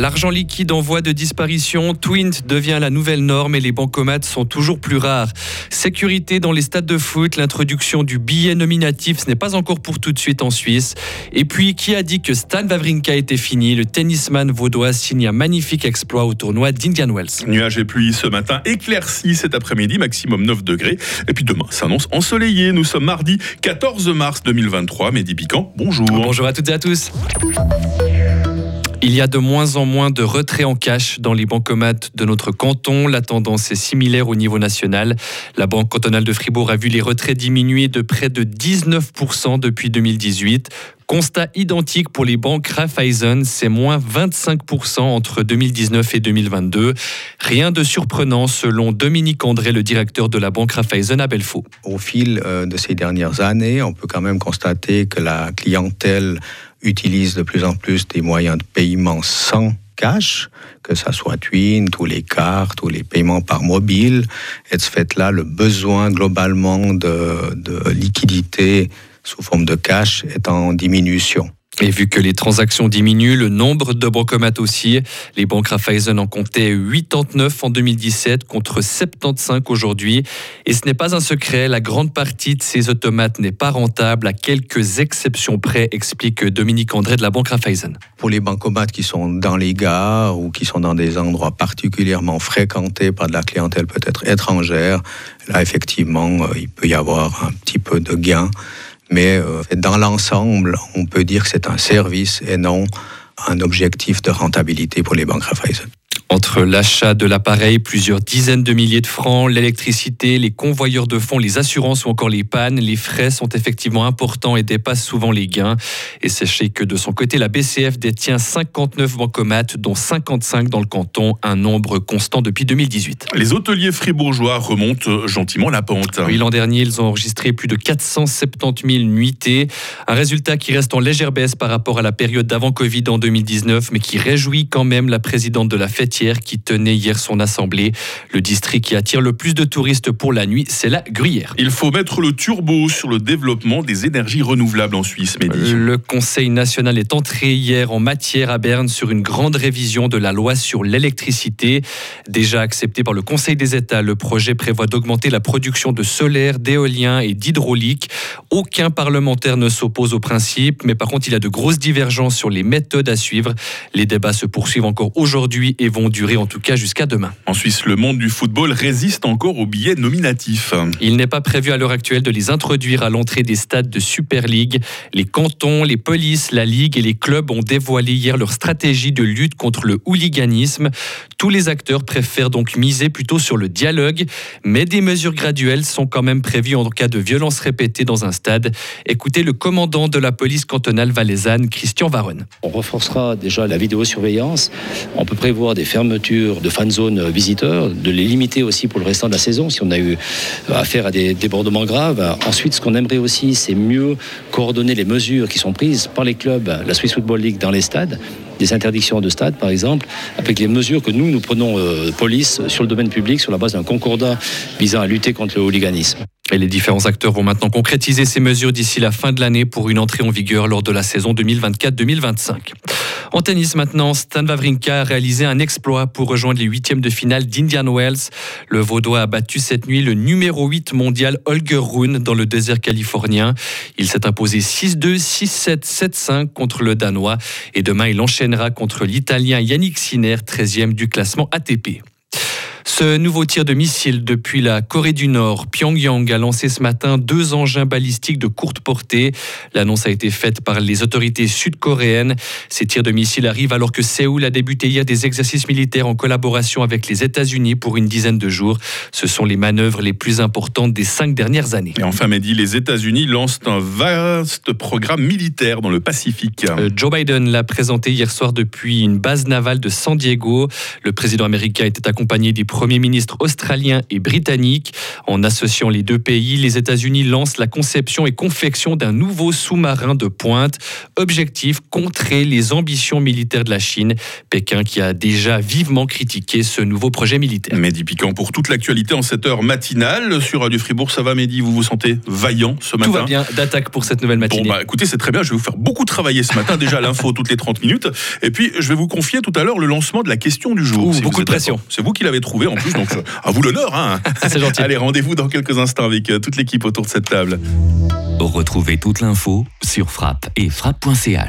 L'argent liquide en voie de disparition, Twint devient la nouvelle norme et les bancomates sont toujours plus rares. Sécurité dans les stades de foot, l'introduction du billet nominatif, ce n'est pas encore pour tout de suite en Suisse. Et puis, qui a dit que Stan Wawrinka était fini? Le tennisman vaudois signe un magnifique exploit au tournoi d'Indian Wells. Nuages et pluie ce matin, éclairci cet après-midi, maximum 9 degrés. Et puis demain s'annonce ensoleillé. Nous sommes mardi 14 mars 2023. Mehdi Piquant, bonjour. Bonjour à toutes et à tous. Il y a de moins en moins de retraits en cash dans les bancomates de notre canton. La tendance est similaire au niveau national. La Banque cantonale de Fribourg a vu les retraits diminuer de près de 19% depuis 2018. Constat identique pour les banques Raiffeisen, c'est moins 25% entre 2019 et 2022. Rien de surprenant selon Dominique André, le directeur de la banque Raiffeisen à Belfaux. Au fil euh, de ces dernières années, on peut quand même constater que la clientèle utilise de plus en plus des moyens de paiement sans cash, que ça soit Twin, tous les cartes ou les paiements par mobile. Et de ce fait-là, le besoin globalement de, de liquidité sous forme de cash est en diminution. Et vu que les transactions diminuent, le nombre de bancomates aussi. Les banques Raiffeisen en comptaient 89 en 2017 contre 75 aujourd'hui. Et ce n'est pas un secret, la grande partie de ces automates n'est pas rentable, à quelques exceptions près, explique Dominique André de la banque Raiffeisen. Pour les bancomates qui sont dans les gares ou qui sont dans des endroits particulièrement fréquentés par de la clientèle peut-être étrangère, là effectivement, euh, il peut y avoir un petit peu de gain mais euh, dans l'ensemble, on peut dire que c'est un service et non un objectif de rentabilité pour les banques Raiffeisen. Entre l'achat de l'appareil, plusieurs dizaines de milliers de francs, l'électricité, les convoyeurs de fonds, les assurances ou encore les pannes, les frais sont effectivement importants et dépassent souvent les gains. Et sachez que de son côté, la BCF détient 59 bancomates, dont 55 dans le canton, un nombre constant depuis 2018. Les hôteliers fribourgeois remontent gentiment la pente. Oui, l'an dernier, ils ont enregistré plus de 470 000 nuitées, un résultat qui reste en légère baisse par rapport à la période d'avant Covid en 2019, mais qui réjouit quand même la présidente de la fête qui tenait hier son assemblée. Le district qui attire le plus de touristes pour la nuit, c'est la Gruyère. Il faut mettre le turbo sur le développement des énergies renouvelables en Suisse, Mehdi. Le Conseil national est entré hier en matière à Berne sur une grande révision de la loi sur l'électricité. Déjà accepté par le Conseil des États, le projet prévoit d'augmenter la production de solaire, d'éolien et d'hydraulique. Aucun parlementaire ne s'oppose au principe, mais par contre, il y a de grosses divergences sur les méthodes à suivre. Les débats se poursuivent encore aujourd'hui et vont durer en tout cas jusqu'à demain. En Suisse, le monde du football résiste encore aux billets nominatifs. Il n'est pas prévu à l'heure actuelle de les introduire à l'entrée des stades de Super League. Les cantons, les polices, la Ligue et les clubs ont dévoilé hier leur stratégie de lutte contre le hooliganisme. Tous les acteurs préfèrent donc miser plutôt sur le dialogue, mais des mesures graduelles sont quand même prévues en cas de violence répétée dans un stade. Écoutez le commandant de la police cantonale valaisanne, Christian Varon. On renforcera déjà la vidéosurveillance. On peut prévoir des de fan zone visiteurs, de les limiter aussi pour le restant de la saison si on a eu affaire à des débordements graves. Ensuite, ce qu'on aimerait aussi, c'est mieux coordonner les mesures qui sont prises par les clubs, la Swiss Football League dans les stades des interdictions de stade, par exemple, avec les mesures que nous, nous prenons euh, police sur le domaine public sur la base d'un concordat visant à lutter contre le hooliganisme. Et les différents acteurs vont maintenant concrétiser ces mesures d'ici la fin de l'année pour une entrée en vigueur lors de la saison 2024-2025. En tennis maintenant, Stan Wawrinka a réalisé un exploit pour rejoindre les huitièmes de finale d'Indian Wells. Le Vaudois a battu cette nuit le numéro 8 mondial Holger Rune dans le désert californien. Il s'est imposé 6-2, 6-7, 7-5 contre le Danois et demain il enchaînera contre l'Italien Yannick Sinner, 13e du classement ATP. Ce nouveau tir de missile depuis la Corée du Nord, Pyongyang a lancé ce matin deux engins balistiques de courte portée. L'annonce a été faite par les autorités sud-coréennes. Ces tirs de missiles arrivent alors que Séoul a débuté hier des exercices militaires en collaboration avec les États-Unis pour une dizaine de jours. Ce sont les manœuvres les plus importantes des cinq dernières années. Et enfin, Mehdi, les États-Unis lancent un vaste programme militaire dans le Pacifique. Euh, Joe Biden l'a présenté hier soir depuis une base navale de San Diego. Le président américain était accompagné des premiers ministres australiens et britanniques. En associant les deux pays, les États-Unis lancent la conception et confection d'un nouveau sous-marin de pointe. Objectif contrer les ambitions militaires de la Chine. Pékin qui a déjà vivement critiqué ce nouveau projet militaire. Mehdi Piquant pour toute l'actualité en cette heure matinale sur Radio Fribourg. Ça va Mehdi, vous vous sentez vaillant ce matin Tout va bien, d'attaque pour cette nouvelle matinée. Bon bah écoutez, c'est très bien, je vais vous faire beaucoup travailler ce matin. Déjà l'info toutes les 30 minutes. Et puis je vais vous confier tout à l'heure le lancement de la question du jour. Ouh, si beaucoup de pression. C'est vous qui l'avez trouvé en plus, donc euh, à vous l'honneur. Hein. C'est gentil. Allez, rendez-vous dans quelques instants avec euh, toute l'équipe autour de cette table. Retrouvez toute l'info sur frappe et frappe.ch.